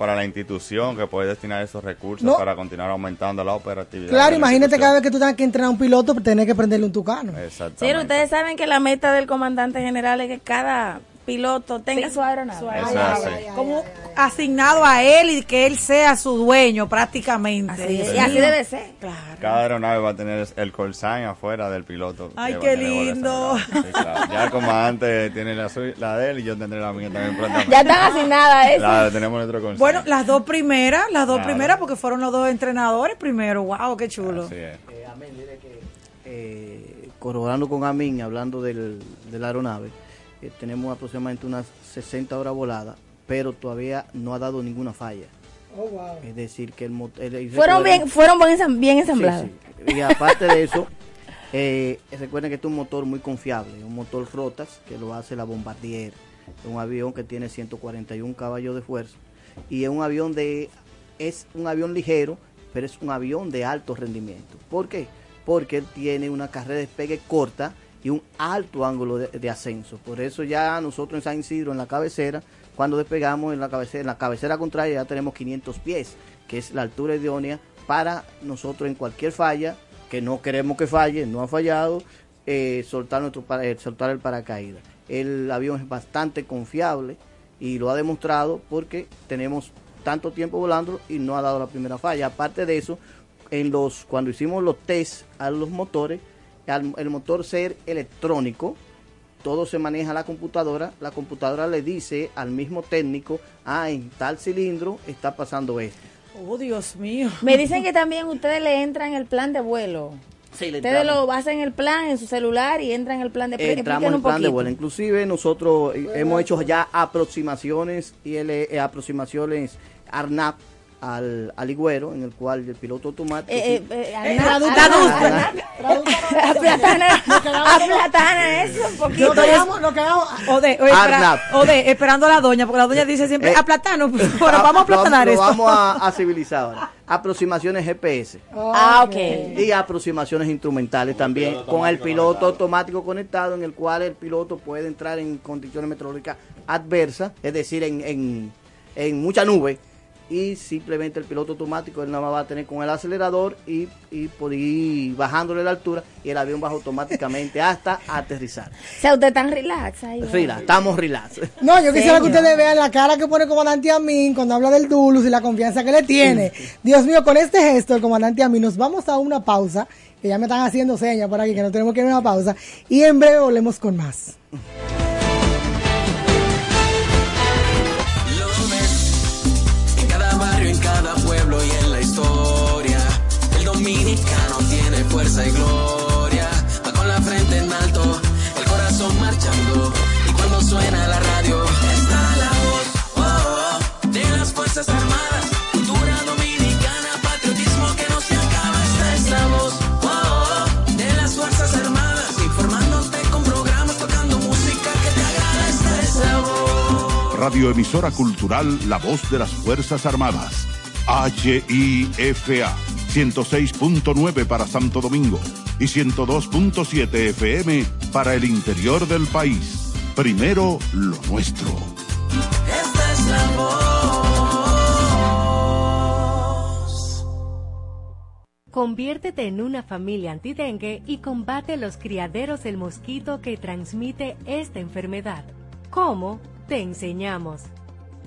para la institución que puede destinar esos recursos para continuar aumentando la operatividad. Claro, imagínate cada vez que tú tengas que entrenar a un piloto, tener que prenderle un tucano. Exactamente. Sí, ustedes saben que la meta del comandante general es que cada piloto tenga su aeronave. Como asignado a él y que él sea su dueño prácticamente. y así debe ser. Cada aeronave va a tener el call sign afuera del piloto. Ay, qué lindo. Ya el comandante tiene la, la, de él y yo tendré la mía también pronto. Ya están asignadas eso. Claro, tenemos nuestro call Bueno, las dos primeras, las dos primeras porque fueron los dos entrenadores primero. Wow, qué chulo. Así es. Eh, amén, que eh, corroborando con Amin, hablando del, de la aeronave, eh, tenemos aproximadamente unas 60 horas voladas, pero todavía no ha dado ninguna falla. Oh, wow. Es decir, que el motor... Fueron bien, fueron bien, ensamblados. Y aparte de eso, eh, recuerden que este es un motor muy confiable, un motor Rotas que lo hace la Bombardier, un avión que tiene 141 caballos de fuerza y es un avión de es un avión ligero, pero es un avión de alto rendimiento. ¿Por qué? Porque él tiene una carrera de despegue corta y un alto ángulo de, ascenso. Por eso ya nosotros en San Isidro, en la cabecera, cuando despegamos en la cabecera, en la cabecera contraria ya tenemos 500 pies, que es la altura idónea para nosotros en cualquier falla, que no queremos que falle, no ha fallado, eh, soltar, nuestro, eh, soltar el paracaídas. El avión es bastante confiable y lo ha demostrado porque tenemos tanto tiempo volando y no ha dado la primera falla. Aparte de eso, en los cuando hicimos los test a los motores, el motor ser electrónico, todo se maneja a la computadora, la computadora le dice al mismo técnico, ah, en tal cilindro está pasando esto. Oh, Dios mío. Me dicen que también ustedes le entran el plan de vuelo. Sí, ustedes lo hacen el plan en su celular y entran en el plan de vuelo. Entramos en el plan de vuelo. Inclusive nosotros hemos hecho ya aproximaciones y eh, aproximaciones ARNAP al, al higüero, en el cual el piloto automático. Eh, eh, eh Aplatana eso un poquito. Lo quedamos, lo quedamos. O de, o, de, esperando a la doña, porque la doña dice siempre, eh, aplatano, pues, bueno, vamos a aplatanar eso. vamos a, a civilizar ahora. Aproximaciones GPS. Ah, ok. Y aproximaciones instrumentales también, con el piloto automático conectado, en el cual el piloto puede entrar en condiciones meteorológicas adversas, es decir, en, en, en mucha nube y simplemente el piloto automático él nada más va a tener con el acelerador y, y por ir bajándole la altura y el avión baja automáticamente hasta aterrizar. O sea, usted está relax ahí. Relax, estamos relax. No, yo quisiera que ustedes vean la cara que pone el comandante Amin cuando habla del Dulus y la confianza que le tiene. Dios mío, con este gesto el comandante Amin nos vamos a una pausa, que ya me están haciendo señas por aquí que no tenemos que ir a una pausa y en breve volvemos con más. Fuerza y gloria. Va con la frente en alto, el corazón marchando. Y cuando suena la radio, está la voz oh, oh, de las Fuerzas Armadas. Cultura dominicana, patriotismo que no se acaba. Esta es la voz oh, de las Fuerzas Armadas. Informándote con programas, tocando música que te agrada. Esta es la voz. Radioemisora Cultural La Voz de las Fuerzas Armadas. HIFA 106.9 para Santo Domingo y 102.7 FM para el interior del país. Primero lo nuestro. Esta es la voz. Conviértete en una familia antidengue y combate los criaderos del mosquito que transmite esta enfermedad. ¿Cómo? Te enseñamos.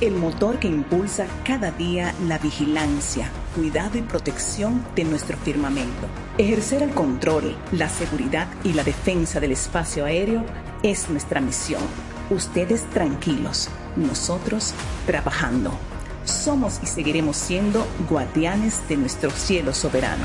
el motor que impulsa cada día la vigilancia, cuidado y protección de nuestro firmamento. Ejercer el control, la seguridad y la defensa del espacio aéreo es nuestra misión. Ustedes tranquilos, nosotros trabajando. Somos y seguiremos siendo guardianes de nuestro cielo soberano.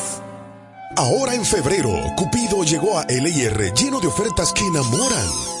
Ahora en febrero, Cupido llegó a LIR lleno de ofertas que enamoran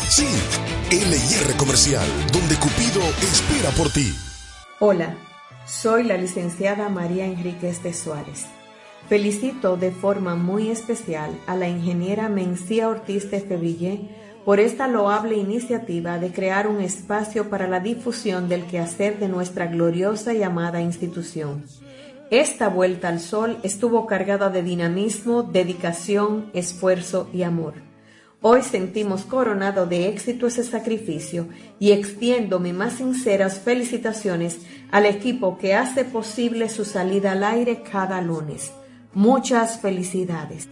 Sí, Comercial, donde Cupido espera por ti. Hola, soy la licenciada María Enríquez de Suárez. Felicito de forma muy especial a la ingeniera Mencía Ortiz de Fevillé por esta loable iniciativa de crear un espacio para la difusión del quehacer de nuestra gloriosa y amada institución. Esta vuelta al sol estuvo cargada de dinamismo, dedicación, esfuerzo y amor. Hoy sentimos coronado de éxito ese sacrificio y extiendo mis más sinceras felicitaciones al equipo que hace posible su salida al aire cada lunes. Muchas felicidades.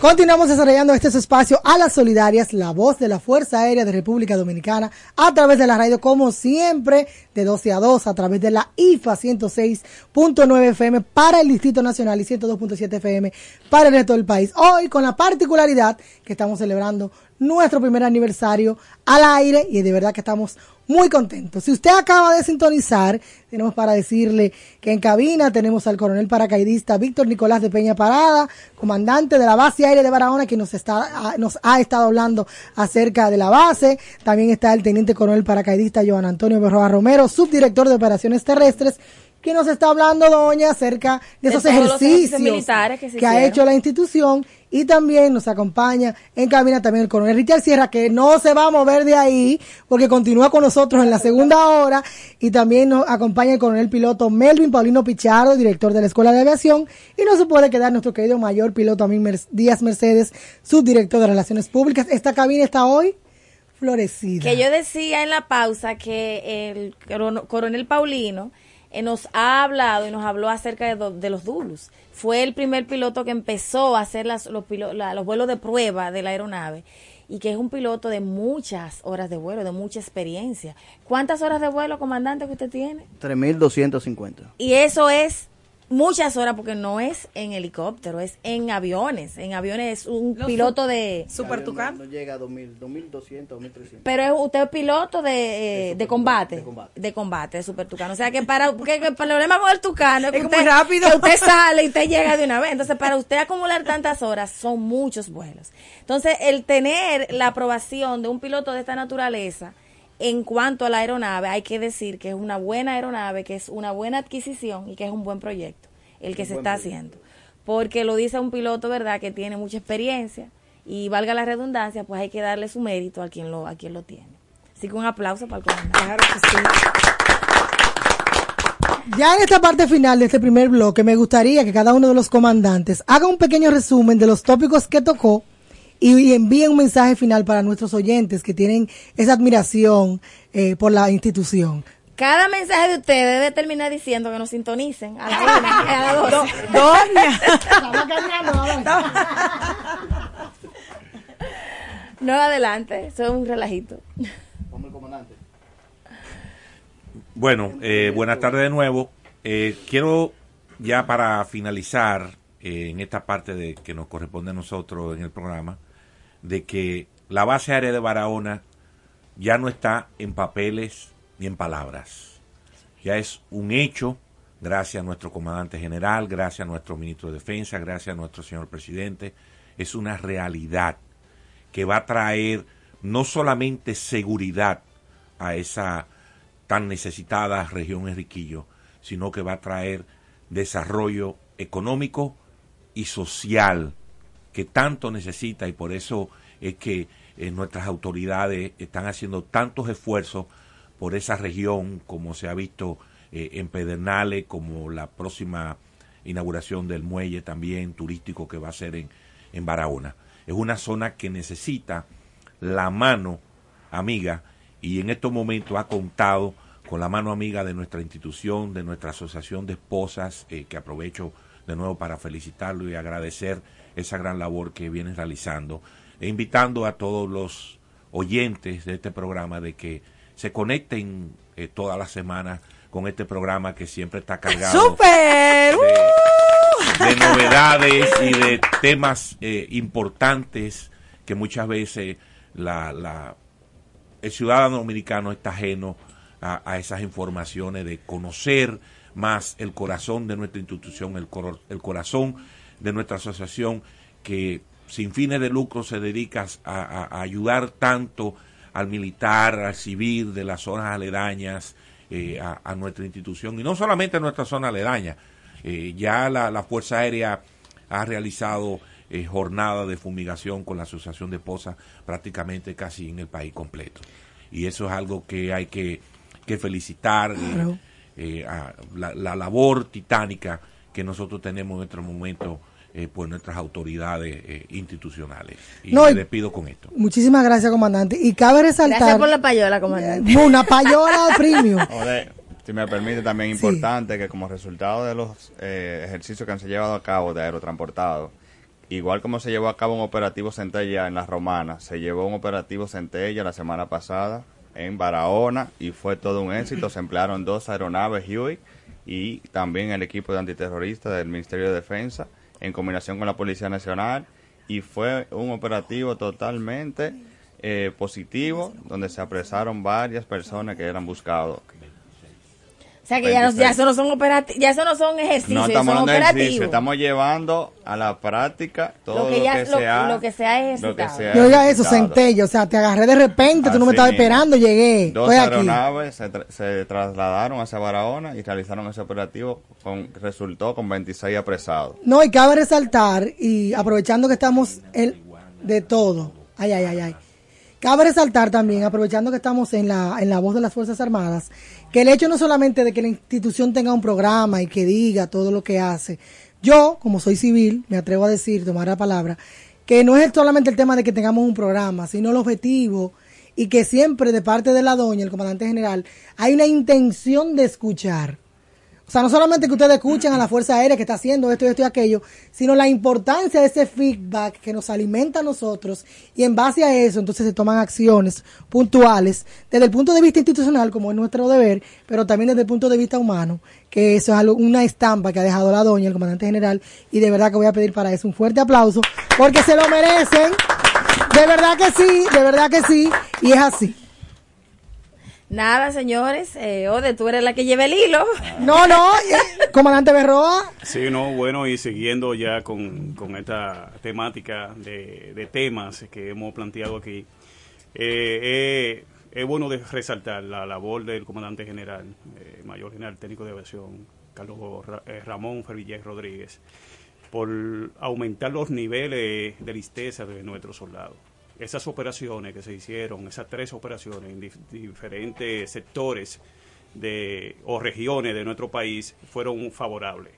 Continuamos desarrollando este espacio a las solidarias, la voz de la Fuerza Aérea de República Dominicana, a través de la radio, como siempre, de 12 a 2, a través de la IFA 106.9 FM para el Distrito Nacional y 102.7 FM para el resto del país. Hoy, con la particularidad que estamos celebrando nuestro primer aniversario al aire, y de verdad que estamos muy contento. Si usted acaba de sintonizar, tenemos para decirle que en cabina tenemos al coronel paracaidista Víctor Nicolás de Peña Parada, comandante de la base aérea de Barahona, que nos, está, ah, nos ha estado hablando acerca de la base. También está el teniente coronel paracaidista Joan Antonio Berroa Romero, subdirector de operaciones terrestres que nos está hablando doña acerca de, esos ejercicios, ejercicios que, que ha hecho la institución y también nos acompaña en cabina también el coronel Richard Sierra, que no se va a mover de ahí, porque continúa con nosotros en la segunda hora. Y también nos acompaña el coronel piloto Melvin Paulino Pichardo, director de la Escuela de Aviación. Y no se puede quedar nuestro querido mayor piloto, Mer Díaz Mercedes, subdirector de Relaciones Públicas. Esta cabina está hoy florecida. Que yo decía en la pausa que el coronel Paulino eh, nos ha hablado y nos habló acerca de, los Dulus. Fue el primer piloto que empezó a hacer los, los, vuelos de prueba de la aeronave y que es un piloto de muchas horas de vuelo, de mucha experiencia. ¿Cuántas horas de vuelo, comandante, que usted tiene? 3.250. Y eso es muchas horas porque no es en helicóptero, es en aviones. En aviones es un piloto de... Super Tucán. No, llega a 2000, 2200, 2300. Pero es usted piloto de, eh, de, combate, de, combate. De combate, de Super Tucán. O sea que para... Porque el problema con el Tucán es que, usted, muy rápido. Que usted sale y usted llega de una vez. Entonces para usted acumular tantas horas son muchos vuelos. Entonces el tener la aprobación de un piloto de esta naturaleza en cuanto a la aeronave, hay que decir que es una buena aeronave, que es una buena adquisición y que es un buen proyecto el que se está haciendo. Porque lo dice un piloto, ¿verdad?, que tiene mucha experiencia y valga la redundancia, pues hay que darle su mérito a quien lo, a quien lo tiene. Así que un aplauso para el comandante. Ya en esta parte final de este primer bloque, me gustaría que cada uno de los comandantes haga un pequeño resumen de los tópicos que tocó y envía un mensaje final para nuestros oyentes que tienen esa admiración eh, por la institución. Cada mensaje de ustedes debe terminar diciendo que nos sintonicen a la una, a la dos. no, adelante, eso es un relajito. Comandante. Bueno, eh, buenas tardes de nuevo. Eh, quiero ya para finalizar eh, en esta parte de que nos corresponde a nosotros en el programa, de que la base aérea de Barahona ya no está en papeles ni en palabras. Ya es un hecho, gracias a nuestro comandante general, gracias a nuestro ministro de Defensa, gracias a nuestro señor presidente. Es una realidad que va a traer no solamente seguridad a esa tan necesitada región Enriquillo, sino que va a traer desarrollo económico y social que tanto necesita y por eso es que eh, nuestras autoridades están haciendo tantos esfuerzos por esa región como se ha visto eh, en Pedernales, como la próxima inauguración del muelle también turístico que va a ser en, en Barahona. Es una zona que necesita la mano amiga y en estos momentos ha contado con la mano amiga de nuestra institución, de nuestra asociación de esposas, eh, que aprovecho de nuevo para felicitarlo y agradecer esa gran labor que viene realizando, e invitando a todos los oyentes de este programa de que se conecten eh, todas las semanas con este programa que siempre está cargado De, ¡Uh! novedades y de temas eh, importantes que muchas veces la, la, el ciudadano dominicano está ajeno a, esas informaciones, de conocer más el corazón de nuestra institución, el, el corazón de nuestra asociación que sin fines de lucro se dedica a, ayudar tanto al militar, al civil de las zonas aledañas eh, a, nuestra institución y no solamente a nuestra zona aledaña. Eh, ya la, Fuerza Aérea ha realizado eh, jornadas de fumigación con la Asociación de Esposas prácticamente casi en el país completo. Y eso es algo que hay que que felicitar eh, a la, labor titánica que nosotros tenemos en nuestro momento eh, por nuestras autoridades eh, institucionales. Y me despido con esto. Muchísimas gracias, comandante. Y cabe resaltar... Gracias por la payola, comandante. Una payola premium. si me permite, también importante que como resultado de los ejercicios que han se llevado a cabo de aerotransportado, igual como se llevó a cabo un operativo Centella en las Romanas, se llevó un operativo Centella la semana pasada en Barahona y fue todo un éxito. Se emplearon dos aeronaves Huey y también el equipo de antiterroristas del Ministerio de Defensa en combinación con la Policía Nacional y fue un operativo totalmente eh, positivo donde se apresaron varias personas que eran buscados o sea que ya, no, ya, eso no son operativos, ya eso no son ejercicios, no, son operativos. estamos llevando a la práctica todo lo que, ya, lo, se, ha, lo que se ha ejercitado. Yo oiga eso, centello, o sea, te agarré de repente, tú no me estabas esperando, llegué. Dos aeronaves se, se, trasladaron hacia Barahona y realizaron ese operativo, con, resultó con 26 apresados. No, y cabe resaltar, y aprovechando que estamos el, de todo, ay, ay, ay, ay. Cabe resaltar también, aprovechando que estamos en la, en la voz de las Fuerzas Armadas, que el hecho no solamente de que la institución tenga un programa y que diga todo lo que hace. Yo, como soy civil, me atrevo a decir, tomar la palabra, que no es solamente el tema de que tengamos un programa, sino el objetivo y que siempre de parte de la doña, el comandante general, hay una intención de escuchar o sea, no solamente que ustedes escuchen a la Fuerza Aérea que está haciendo esto y esto y aquello, sino la importancia de ese feedback que nos alimenta a nosotros y en base a eso entonces se toman acciones puntuales desde el punto de vista institucional, como es nuestro deber, pero también desde el punto de vista humano, que eso es algo, una estampa que ha dejado la doña, el comandante general, y de verdad que voy a pedir para eso un fuerte aplauso, porque se lo merecen. De verdad que sí, de verdad que sí, y es así. Nada, señores. Eh, Ode, tú eres la que lleva el hilo. No, no, eh, comandante Berroa. Sí, no, bueno, y siguiendo ya con, esta temática de, temas que hemos planteado aquí, eh, eh, es bueno de resaltar la labor del comandante general, mayor general técnico de aviación, Carlos Ramón Fervillés Rodríguez, por aumentar los niveles de listeza de nuestros soldados esas operaciones que se hicieron, esas tres operaciones en diferentes sectores de, o regiones de nuestro país fueron favorables.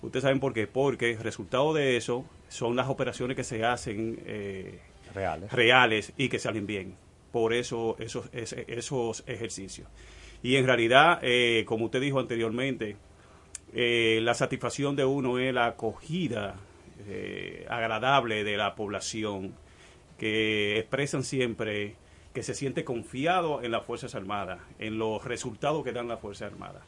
Ustedes saben por qué, porque el resultado de eso son las operaciones que se hacen eh, reales. reales y que salen bien. Por eso esos, esos ejercicios. Y en realidad, eh, como usted dijo anteriormente, eh, la satisfacción de uno es la acogida agradable de la población que expresan siempre que se siente confiado en las Fuerzas Armadas, en los resultados que dan las Fuerzas Armadas.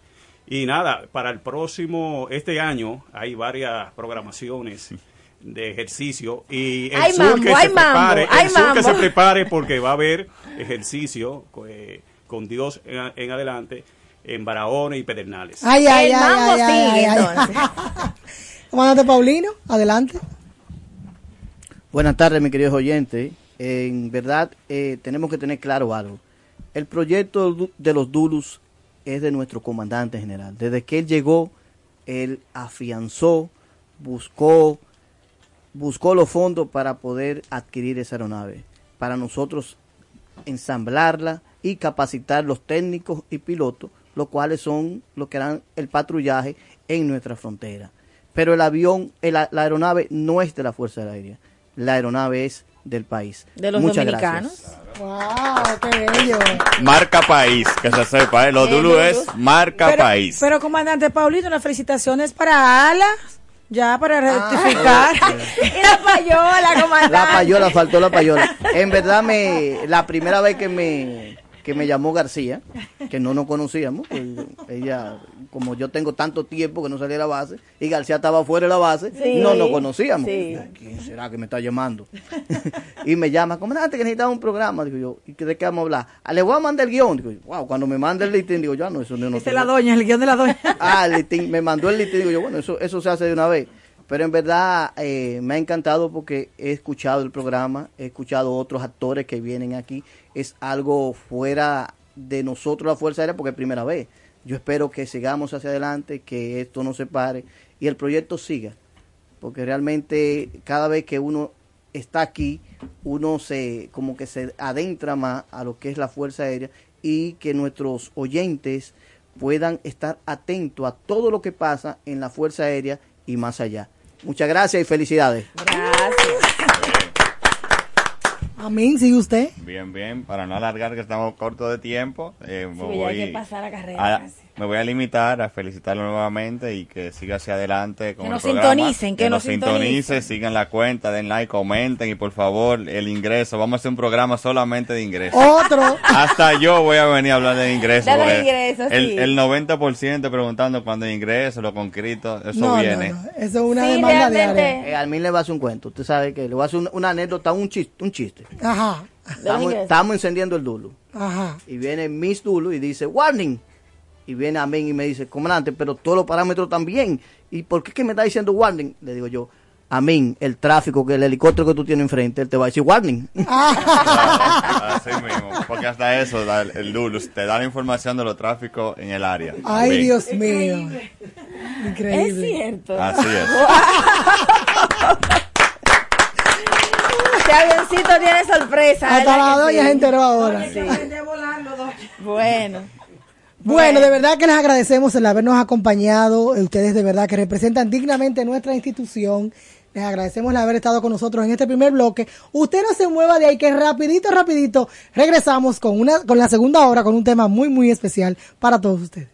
Y nada, para el próximo, este año hay varias programaciones de ejercicio y el sur que se prepare, el sur que se prepare porque va a haber ejercicio eh, con Dios en, adelante en Barahona y Pedernales. Ay, ay, ay, ay, ay, Comandante Paulino, adelante. Buenas tardes, mi queridos oyentes. En verdad, eh, tenemos que tener claro algo. El proyecto de los Dulus es de nuestro comandante general. Desde que él llegó, él afianzó, buscó, buscó los fondos para poder adquirir esa aeronave. Para nosotros ensamblarla y capacitar los técnicos y pilotos, los cuales son los que harán el patrullaje en nuestra frontera. Pero el avión, la aeronave no es de la Fuerza Aérea, la aeronave es del país. De los Muchas dominicanos. Wow, qué bello. Marca país, que se sepa, ¿eh? Los Dulu es marca país. Pero comandante Paulito, las felicitaciones para Alas. Ya para rectificar. Ah, y la payola, comandante. La payola, faltó la payola. En verdad, me, la primera vez que me, que me llamó García, que no nos conocíamos, pues, ella, como yo tengo tanto tiempo que no salía a la base, y García estaba fuera de la base, no nos conocíamos. ¿Quién será que me está llamando? y me llama, comandante, que necesitaba un programa. Digo yo, ¿y de qué vamos a hablar? Ah, le voy a mandar el guion. Digo, wow, cuando me manda el listín, digo yo, ah, no, eso no, no es la doña, el guion de la doña. ah, el listín, me mandó el listín, digo yo, bueno, eso, eso se hace de una vez. Pero en verdad eh, me ha encantado porque he escuchado el programa, he escuchado otros actores que vienen aquí. Es algo fuera de nosotros la Fuerza Aérea porque es primera vez. Yo espero que sigamos hacia adelante, que esto no se pare y el proyecto siga. Porque realmente cada vez que uno está aquí, uno se como que se adentra más a lo que es la Fuerza Aérea y que nuestros oyentes puedan estar atentos a todo lo que pasa en la Fuerza Aérea y más allá. Muchas gracias y felicidades. Gracias. Amén, ¿sigue usted? Bien, bien. Para no alargar que estamos cortos de tiempo, eh, me, voy hay que pasar a carrera. Me voy a limitar a felicitarlo nuevamente y que siga hacia adelante con que el nos programa. sintonicen, que, nos sintonicen, sigan la cuenta, den like, comenten y por favor el ingreso. Vamos a hacer un programa solamente de ingresos. Otro. Hasta yo voy a venir a hablar de ingresos. De ingresos, el, sí. el 90% preguntando cuándo ingreso, lo concreto, eso No, no, viene. no, Eso es una Sí, demanda diaria. Eh, al mí le va a hacer un cuento. Usted sabe que le voy a hacer un- una anécdota, un chiste. Un chiste. Ajá, Estamos, estamos encendiendo el Dulu. ajá. Y viene Miss Dulu y dice, warning. Y viene a mí y me dice, comandante, pero todos los parámetros también. ¿Y por qué es que me está diciendo warning? Le digo yo, a mí, el tráfico, que el helicóptero que tú tienes enfrente, él te va a decir warning. Así mismo, porque hasta eso el, Lulus, te da la información de los tráficos en el área. Ay, Bien. Dios mío. Es Increíble. cierto. Así es. Este avioncito tiene sorpresa. Hasta ¿verdad la doña sí? se enteró ahora. Sí. Bueno. Bueno, de verdad que les agradecemos el habernos acompañado. Ustedes de verdad que representan dignamente nuestra institución. Les agradecemos el haber estado con nosotros en este primer bloque. Usted no se mueva de ahí, que rapidito, rapidito regresamos con una, con la segunda hora, con un tema muy, muy especial para todos ustedes.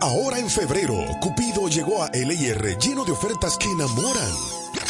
Ahora en febrero, Cupido llegó a LIR lleno de ofertas que enamoran.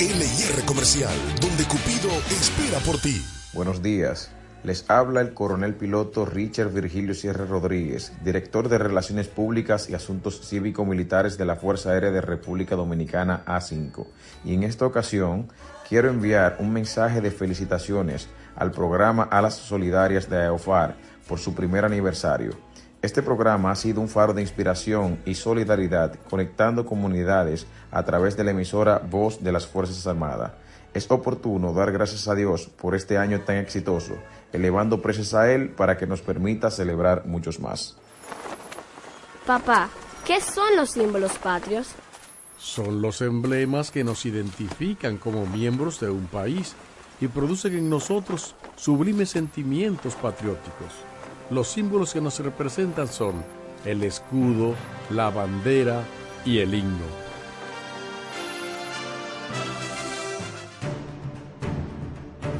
LIR Comercial, donde Cupido espera por ti. Buenos días. Les habla el coronel piloto Richard Virgilio Sierra Rodríguez, director de Relaciones Públicas y Asuntos Cívico-Militares de la Fuerza Aérea de República Dominicana A5. Y en esta ocasión quiero enviar un mensaje de felicitaciones al programa Alas Solidarias de AOFAR por su primer aniversario. Este programa ha sido un faro de inspiración y solidaridad conectando comunidades a través de la emisora Voz de las Fuerzas Armadas. Es oportuno dar gracias a Dios por este año tan exitoso, elevando precios a Él para que nos permita celebrar muchos más. Papá, ¿qué son los símbolos patrios? Son los emblemas que nos identifican como miembros de un país y producen en nosotros sublimes sentimientos patrióticos. Los símbolos que nos representan son el escudo, la bandera y el himno.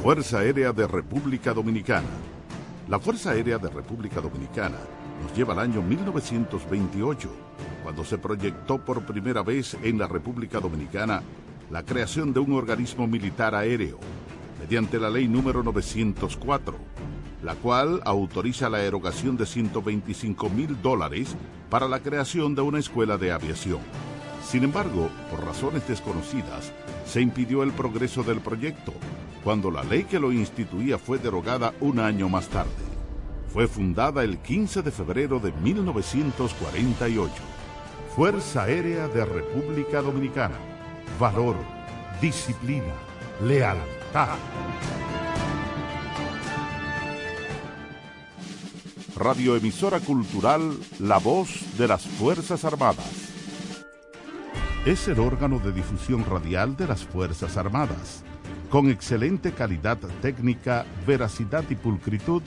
Fuerza Aérea de República Dominicana. La Fuerza Aérea de República Dominicana nos lleva al año 1928, cuando se proyectó por primera vez en la República Dominicana la creación de un organismo militar aéreo, mediante la ley número 904 la cual autoriza la erogación de 125 mil dólares para la creación de una escuela de aviación. Sin embargo, por razones desconocidas, se impidió el progreso del proyecto, cuando la ley que lo instituía fue derogada un año más tarde. Fue fundada el 15 de febrero de 1948. Fuerza Aérea de República Dominicana. Valor, disciplina, lealtad. Radioemisora cultural La Voz de las Fuerzas Armadas. Es el órgano de difusión radial de las Fuerzas Armadas, con excelente calidad técnica, veracidad y pulcritud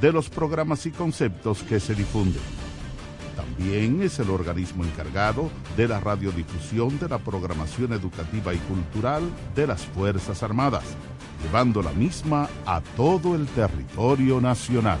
de los programas y conceptos que se difunden. También es el organismo encargado de la radiodifusión de la programación educativa y cultural de las Fuerzas Armadas, llevando la misma a todo el territorio nacional.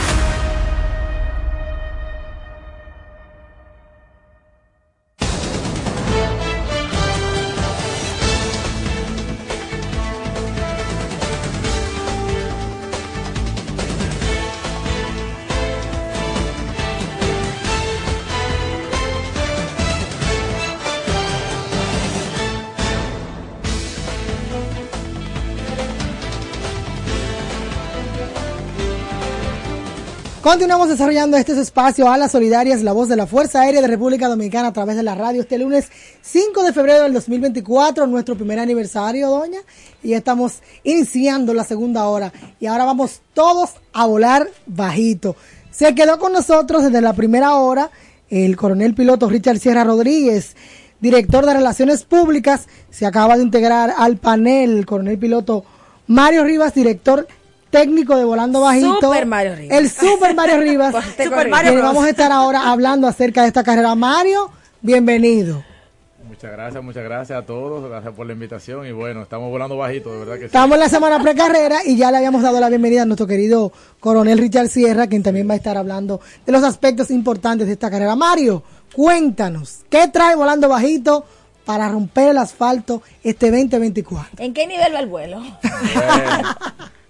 Continuamos desarrollando este espacio a las solidarias, la voz de la Fuerza Aérea de República Dominicana a través de la radio este lunes 5 de febrero del 2024, nuestro primer aniversario, doña, y estamos iniciando la segunda hora y ahora vamos todos a volar bajito. Se quedó con nosotros desde la primera hora el coronel piloto Richard Sierra Rodríguez, director de Relaciones Públicas, se acaba de integrar al panel el coronel piloto Mario Rivas, director técnico de Volando Bajito. Super Mario Rivas. El Super Mario Rivas. Super Mario vamos a estar ahora hablando acerca de esta carrera. Mario, bienvenido. Muchas gracias, muchas gracias a todos, gracias por la invitación y bueno, estamos volando bajito, de verdad que Estamos en la semana precarrera y ya le habíamos dado la bienvenida a nuestro querido coronel Richard Sierra, quien también va a estar hablando de los aspectos importantes de esta carrera. Mario, cuéntanos, ¿qué trae volando bajito para romper el asfalto este 2024? ¿En qué nivel va el vuelo?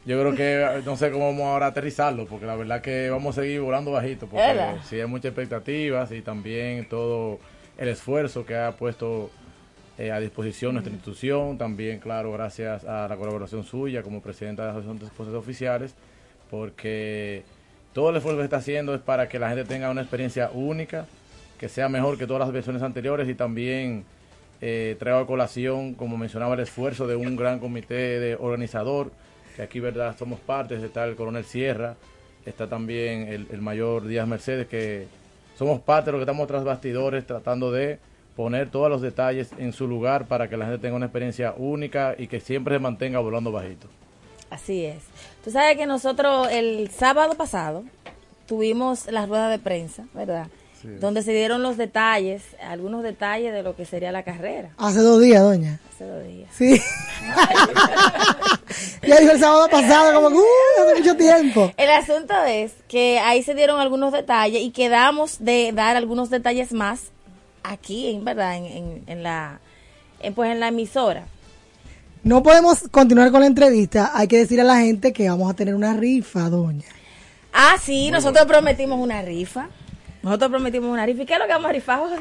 Yo creo que no sé cómo vamos ahora a aterrizarlo, porque la verdad que vamos a seguir volando bajito, porque sí hay muchas expectativas y también todo el esfuerzo que ha puesto eh, a disposición nuestra institución, también, claro, gracias a la colaboración suya como presidenta de la Asociación de Esposas Oficiales, porque todo el esfuerzo que está haciendo es para que la gente tenga una experiencia única, que sea mejor que todas las versiones anteriores y también eh, traigo a colación, como mencionaba, el esfuerzo de un gran comité de organizador que aquí verdad somos partes, está el coronel Sierra, está también el, mayor Díaz Mercedes, que somos parte de lo que estamos tras bastidores tratando de poner todos los detalles en su lugar para que la gente tenga una experiencia única y que siempre se mantenga volando bajito. Así es. Tú sabes que nosotros el sábado pasado tuvimos la rueda de prensa, ¿verdad? Donde se dieron los detalles, algunos detalles de lo que sería la carrera. Hace dos días, doña. Hace dos días. Sí. Ya dijo el sábado pasado, como uh, hace mucho tiempo. El asunto es que ahí se dieron algunos detalles y quedamos de dar algunos detalles más aquí, en verdad, en, en, la, pues en la emisora. No podemos continuar con la entrevista. Hay que decir a la gente que vamos a tener una rifa, doña. Ah, sí, nosotros prometimos una rifa. Nosotros prometimos una rifa. ¿Y qué es lo que vamos a rifar?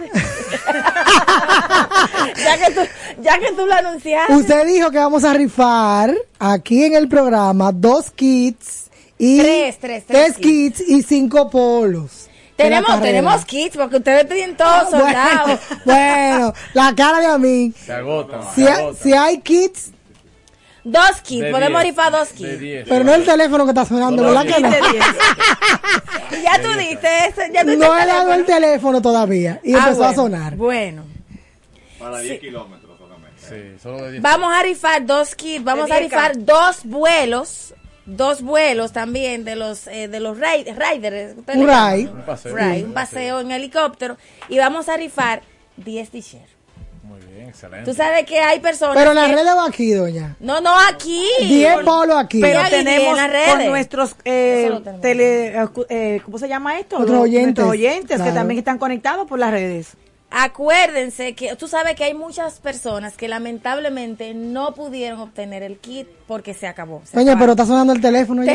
ya, que tú, ya que tú lo anunciaste. Usted dijo que vamos a rifar aquí en el programa dos kits y tres, tres, tres, kits. y cinco polos. Tenemos, tenemos kits porque ustedes tienen todos soldados. Bueno, la cara de a mí. Se agota. Si, si hay kits, Dos kits, podemos rifar dos kits. Pero no el teléfono que está sonando, ¿verdad que no? ya tú diste ya tú No he dado el teléfono todavía y ah, empezó a sonar. Bueno. Para 10 kilómetros solamente. Sí, solo de 10 Vamos a rifar dos kits, vamos a rifar dos vuelos dos vuelos también de los eh, de los riders. Un ride. Un paseo. un paseo en helicóptero. Y vamos a rifar 10 t-shirts. Muy bien, excelente. Tú sabes que hay personas. Pero la red va aquí, doña. No, no, aquí. 10 polos aquí. Pero tenemos con nuestros eh, tele, eh, ¿cómo se llama esto? Nuestros oyentes. oyentes que también están conectados por las redes acuérdense que tú sabes que hay muchas personas que lamentablemente no pudieron obtener el kit porque se acabó. Oye, pero está sonando el teléfono ya.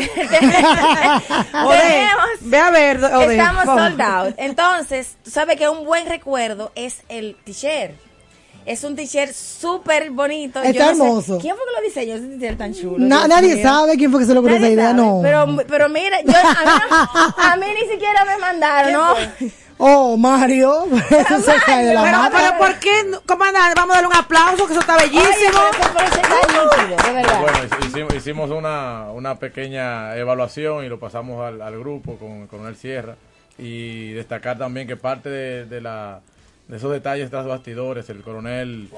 ve a ver. estamos sold out. Entonces, tú sabes que un buen recuerdo es el t-shirt. Es un t-shirt súper bonito. Está hermoso. ¿Quién fue que lo diseñó ese t-shirt tan chulo? nadie sabe quién fue que se lo ocurrió esa idea, no. Pero, pero mira, yo, a, mí, a mí ni siquiera me mandaron, ¿no? Oh, Mario, eso se cae de la pero, mata. Pero ¿por qué, comandante? Vamos a darle un aplauso, que eso está bellísimo. bueno, hicimos, una, una, pequeña evaluación y lo pasamos al, al grupo con, con el Sierra. Y destacar también que parte de, de, la, de esos detalles tras bastidores, el coronel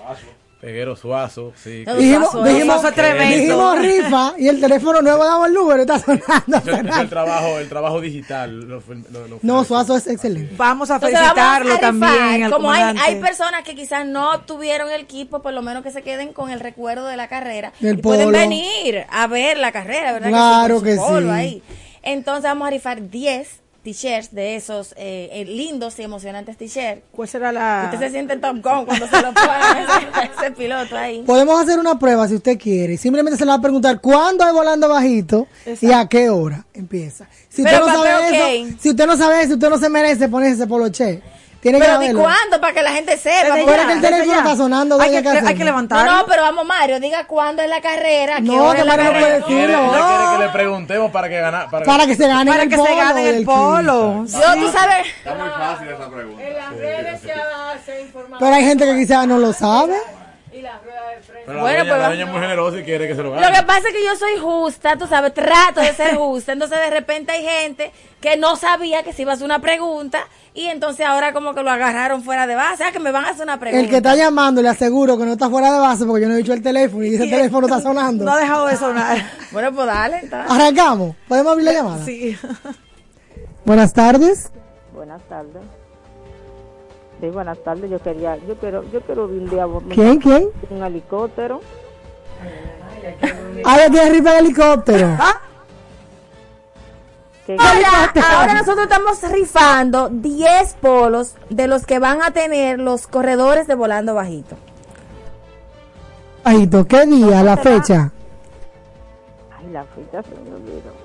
Peguero Suazo, sí. Dijimos, dijimos, dijimos, rifa y el teléfono nuevo damos el número, está sonando. Yo, el trabajo, el trabajo digital. Lo, lo, no, Suazo es excelente. Vamos a felicitarlo también. Como hay, hay, personas que quizás no tuvieron el equipo, por lo menos que se queden con el recuerdo de la carrera. y pueden venir a ver la carrera, ¿verdad? Claro que sí. Ahí. Entonces vamos a rifar 10 t-shirts de esos eh, eh, lindos y emocionantes t-shirts. ¿Cuál será la...? Usted se siente Tom Kong cuando se lo pone ese, piloto ahí. Podemos hacer una prueba si usted quiere. Simplemente se le va a preguntar cuándo es volando bajito y a qué hora empieza. Si usted, no sabe eso, si usted no sabe eso, usted no se merece ponerse ese poloche. Tiene pero ¿de cuándo? Para que la gente sepa. Desde que el teléfono está sonando. Hay que, hay que levantarlo. No, no, pero vamos, Mario, diga cuándo es la carrera. No, que Mario no puede decirlo. No. quiere que le preguntemos para que, gana, para, para que, se gane para el que polo. se gane el polo. Yo, tú sabes. Está muy fácil esa pregunta. En las redes se informado. Pero hay gente que quizás no lo sabe. Y la rueda de prensa. Pero bueno, la, pues, es muy generosa y quiere que se lo gane. Lo que pasa es que yo soy justa, tú sabes, trato de ser justa. Entonces, de repente hay gente que no sabía que se iba a hacer una pregunta y entonces ahora como que lo agarraron fuera de base. Ah, que me van a hacer una pregunta. El que está llamando, le aseguro que no está fuera de base porque yo no he dicho el teléfono y ese teléfono está sonando. No ha dejado de sonar. bueno, pues dale. Está. Arrancamos. ¿Podemos abrir la llamada? Sí. Buenas tardes. Buenas tardes. Sí, buenas tardes. Yo quería, yo quiero, yo quiero un ¿Quién, quién? Un helicóptero. Ah, ya tiene rifa de helicóptero. ¿Ah? Ahora, ahora nosotros estamos rifando 10 polos de los que van a tener los corredores de volando bajito. Bajito, ¿qué día, la fecha? Ay, la fecha se me olvidó.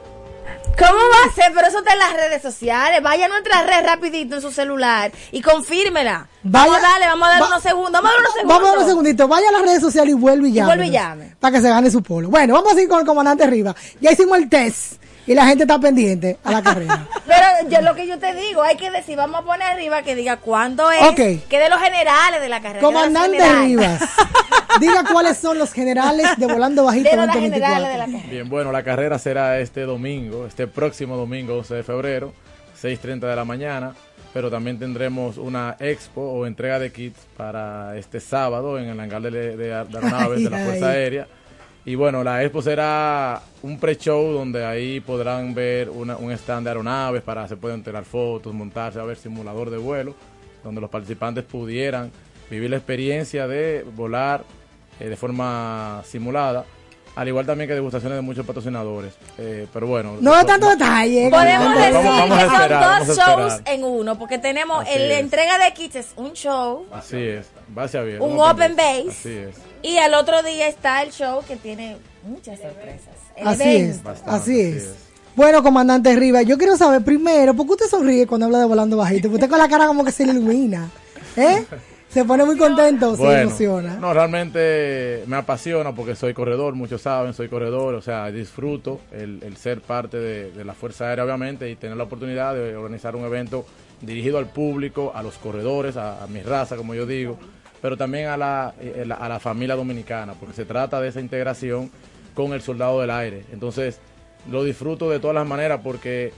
¿Cómo va a ser? Pero eso está en las redes sociales. Vaya a nuestra red rapidito en su celular y confírmela. vamos a darle, vamos a dar unos segundos. Vamos a dar unos segundos. Vamos a dar unos segunditos. Vaya a las redes sociales y vuelve y llame. Y vuelve y llame. Para que se gane su polo. Bueno, vamos a ir con el comandante arriba. Ya hicimos el test y la gente está pendiente a la carrera. Pero yo lo que yo te digo, hay que decir, vamos a poner arriba que diga cuándo es, que de los generales de la carrera. Comandante Rivas, diga cuáles son los generales de volando bajito de los generales de la. Bien, bueno, la carrera será este domingo, este próximo domingo 11 de febrero, 6.30 de la mañana, pero también tendremos una expo o entrega de kits para este sábado en el hangar de, de, aeronaves de la Fuerza Aérea. Y bueno, la expo será un pre-show donde ahí podrán ver un stand de aeronaves para se pueden tirar fotos, montarse, a ver simulador de vuelo, donde los participantes pudieran vivir la experiencia de volar eh, de forma simulada al igual también que degustaciones de muchos patrocinadores. Eh, pero bueno. No hay tanto detalle. Podemos decir que son dos shows en uno, porque tenemos la entrega de kits, es un show. Así es, base abierta. Un, open base. Así es. Y al otro día está el show que tiene muchas sorpresas. así es, así es. Bueno, comandante Rivas, yo quiero saber primero, ¿por qué usted sonríe cuando habla de volando bajito? Porque usted con la cara como que se ilumina. ¿Eh? Se pone muy contento, se emociona. No, realmente me apasiona porque soy corredor, muchos saben, soy corredor, o sea, disfruto el, ser parte de, la Fuerza Aérea, obviamente, y tener la oportunidad de organizar un evento dirigido al público, a los corredores, a, mi raza, como yo digo, pero también a la, eh, a la familia dominicana, porque se trata de esa integración con el soldado del aire. Entonces, lo disfruto de todas las maneras porque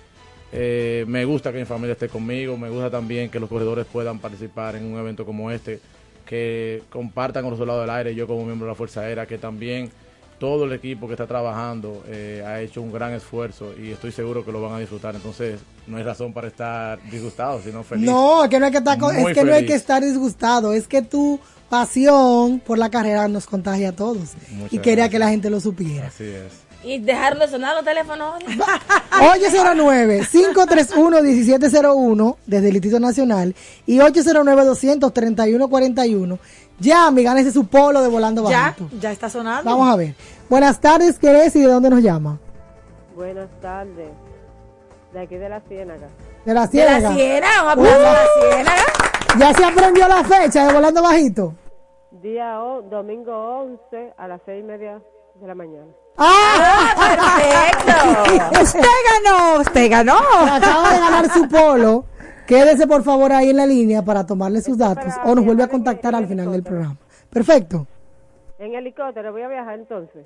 eh, me gusta que mi familia esté conmigo, me gusta también que los corredores puedan participar en un evento como este, que compartan con los soldados del aire, yo como miembro de la Fuerza Aérea, que también todo el equipo que está trabajando eh, ha hecho un gran esfuerzo y estoy seguro que lo van a disfrutar. Entonces, no hay razón para estar disgustado, sino feliz. No, que no hay que estar, es que no hay que estar disgustado, es que tu pasión por la carrera nos contagia a todos y quería que la gente lo supiera. Así es. Y dejarlo de sonar los teléfonos. 809-531-1701 desde el Distrito Nacional y 809-231-41. Ya, mi gánese su polo de volando bajito. Ya, ya está sonando. Vamos a ver. Buenas tardes, ¿qué es y de dónde nos llama? Buenas tardes. De aquí de la Ciénaga. De la Ciénaga. De la Ciénaga, vamos a de la Ciénaga. Ya se aprendió la fecha de volando bajito. Día o, domingo 11 a las seis y media de la mañana. ¡Ah! perfecto! usted ganó, usted ganó. Acaba de ganar su polo. Quédese por favor ahí en la línea para tomarle sus datos o nos vuelve a contactar al final del programa. Perfecto. En helicóptero voy a viajar entonces.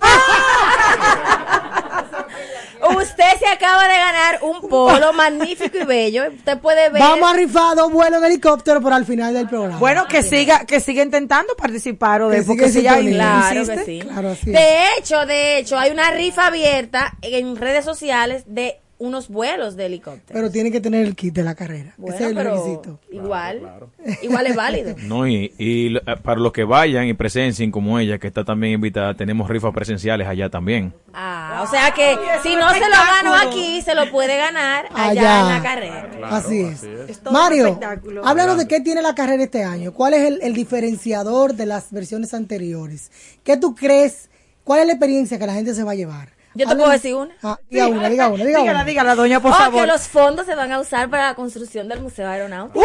Usted se acaba de ganar un polo magnífico y bello. Usted puede ver. Vamos a rifar dos vuelos en helicóptero por al final del programa. Bueno, que siga, que siga intentando participar o de porque si ya claro que sí. Claro, de hecho, de hecho, hay una rifa abierta en redes sociales de unos vuelos de helicóptero. Pero tiene que tener el kit de la carrera. Ese es el requisito. Igual, igual es válido. No, y, y, eh, para los que vayan y presencien como ella, que está también invitada, tenemos rifas presenciales allá también. Ah, o sea que si no se lo ganó aquí, se lo puede ganar allá, en la carrera. así es. Mario, háblanos de qué tiene la carrera este año. ¿Cuál es el, el diferenciador de las versiones anteriores? ¿Qué tú crees? ¿Cuál es la experiencia que la gente se va a llevar? Yo te puedo decir una. Ah, diga una, diga una, diga dígala, Dígala, doña, por oh, favor. que los fondos se van a usar para la construcción del Museo Aeronáutico.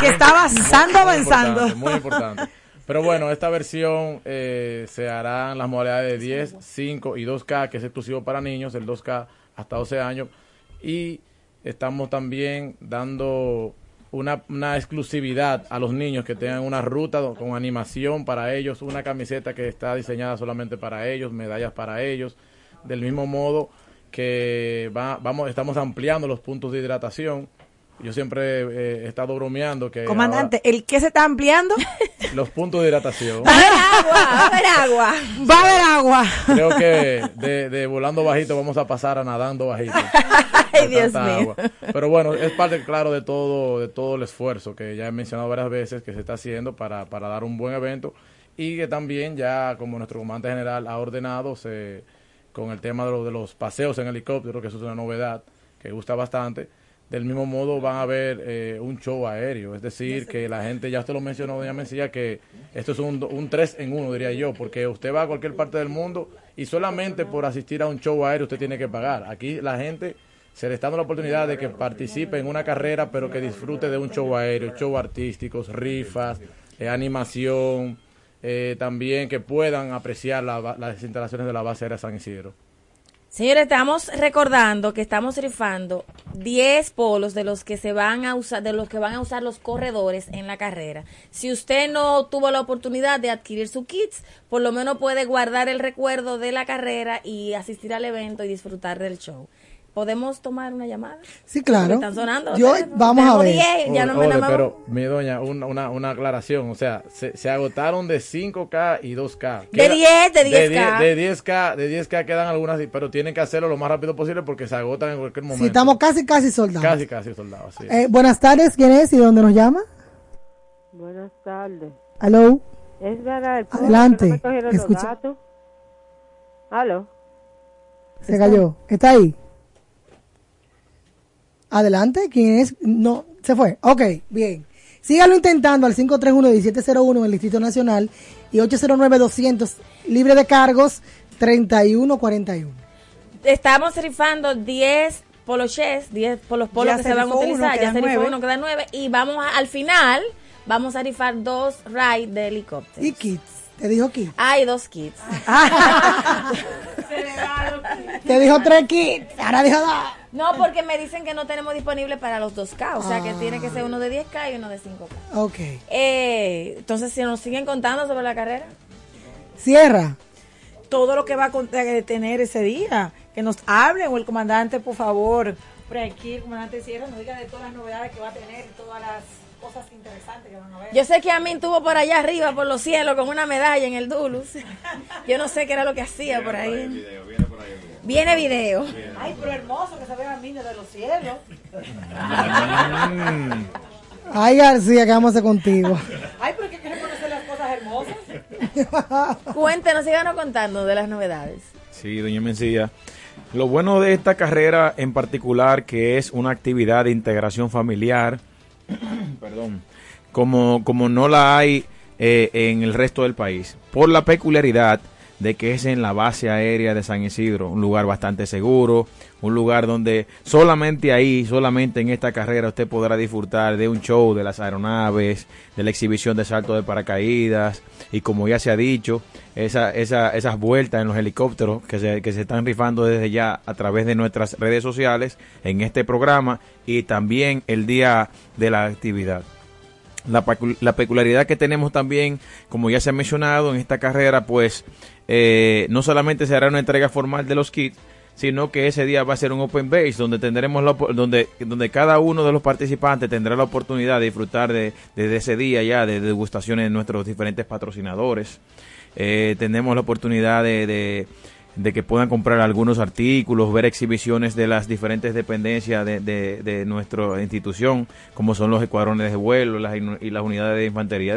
que está avanzando, avanzando. muy importante. Pero bueno, esta versión eh, se hará en las modalidades de 10, 5 y 2K, que es exclusivo para niños, el 2K hasta 12 años. Y estamos también dando una, una, exclusividad a los niños que tengan una ruta con animación para ellos, una camiseta que está diseñada solamente para ellos, medallas para ellos, del mismo modo que va, vamos, estamos ampliando los puntos de hidratación. Yo siempre eh, he estado bromeando que... Comandante, ¿el qué se está ampliando? Los puntos de hidratación. Va a haber agua, va a haber agua. Va a haber agua. Creo que de, de volando bajito vamos a pasar a nadando bajito. Ay, Dios mío. Pero bueno, es parte, claro, de todo, de todo el esfuerzo que ya he mencionado varias veces que se está haciendo para, para dar un buen evento y que también ya, como nuestro comandante general ha ordenado, se, con el tema de, de los paseos en helicóptero, que eso es una novedad que gusta bastante, del mismo modo van a ver eh, un show aéreo, es decir, que la gente, ya usted lo mencionó, doña Mencilla, que esto es un, un 3 en 1, diría yo, porque usted va a cualquier parte del mundo y solamente por asistir a un show aéreo usted tiene que pagar. Aquí la gente se le está dando la oportunidad de que participe en una carrera, pero que disfrute de un show aéreo, show artísticos, rifas, eh, animación, eh, también que puedan apreciar las instalaciones de la base aérea San Isidro. Señores, estamos recordando que estamos rifando 10 polos de los que se van a usar, de los que van a usar los corredores en la carrera. Si usted no tuvo la oportunidad de adquirir su kits, por lo menos puede guardar el recuerdo de la carrera y asistir al evento y disfrutar del show. ¿Podemos tomar una llamada? Sí, claro. Están sonando. Yo, vamos a ver. ya no me pero, mi doña, una, una, aclaración. O sea, se, se, agotaron de 5K y 2K. De 10, de 10K. De, 10K, de 10K quedan algunas, pero tienen que hacerlo lo más rápido posible porque se agotan en cualquier momento. Sí, estamos casi, casi soldados. Casi, casi soldados, sí. Eh, buenas tardes, ¿quién es y dónde nos llama? Buenas tardes. Hello. Es verdad, Adelante, no escucha. ¿Aló? Se cayó. ¿Está ahí? Adelante. ¿Quién es? No, se fue. Ok, bien. Sígalo intentando al 531-1701 en el Distrito Nacional y 809-200 libre de cargos 3141. Estamos rifando 10 poloches, 10 polos polos Ya que se van a rifó uno, utilizar. Ya se rifó uno, quedan 9. Y vamos a- al final, vamos a rifar dos rides de helicóptero. Y kits. Te dijo kits. Hay dos kits. Te dijo tres kits. Ahora dijo dos. No, porque me dicen que no tenemos disponible para los 2K. O sea, que tiene que ser uno de 10K y uno de 5K. Ok. Eh, entonces, si nos siguen contando sobre la carrera. Cierra. todo lo que va a eh, tener ese día. Que nos hable o el comandante, por favor. Por aquí, el comandante Sierra nos diga de todas las novedades que va a tener todas las cosas interesantes que van a ver. Yo sé que a mí estuvo por allá arriba, por los cielos, con una medalla en el Dulus. Yo no sé qué era lo que hacía por ahí. Viene video. Ay, pero hermoso que se vean niños de los cielos. Ay, García, que vamos a hacer contigo. Ay, pero que hay que reconocer las cosas hermosas. Cuéntenos, síganos contando de las novedades. Sí, doña Mencía. Lo bueno de esta carrera en particular que es una actividad de integración familiar, como, como no la hay eh, en el resto del país, por la peculiaridad de que es en la base aérea de San Isidro, un lugar bastante seguro, un lugar donde solamente ahí, solamente en esta carrera usted podrá disfrutar de un show de las aeronaves, de la exhibición de salto de paracaídas y como ya se ha dicho, esa, esa, esas vueltas en los helicópteros que se, que se están rifando desde ya a través de nuestras redes sociales en este programa y también el día de la actividad. La, la peculiaridad que tenemos también, como ya se ha mencionado en esta carrera, pues eh, no solamente será una entrega formal de los kits, sino que ese día va a ser un open base donde tendremos la, donde donde cada uno de los participantes tendrá la oportunidad de disfrutar de, de ese día ya de degustaciones de nuestros diferentes patrocinadores. Eh, tenemos la oportunidad de, de, que puedan comprar algunos artículos, ver exhibiciones de las diferentes dependencias de, de, nuestra institución, como son los escuadrones de vuelo las, y las unidades de infantería.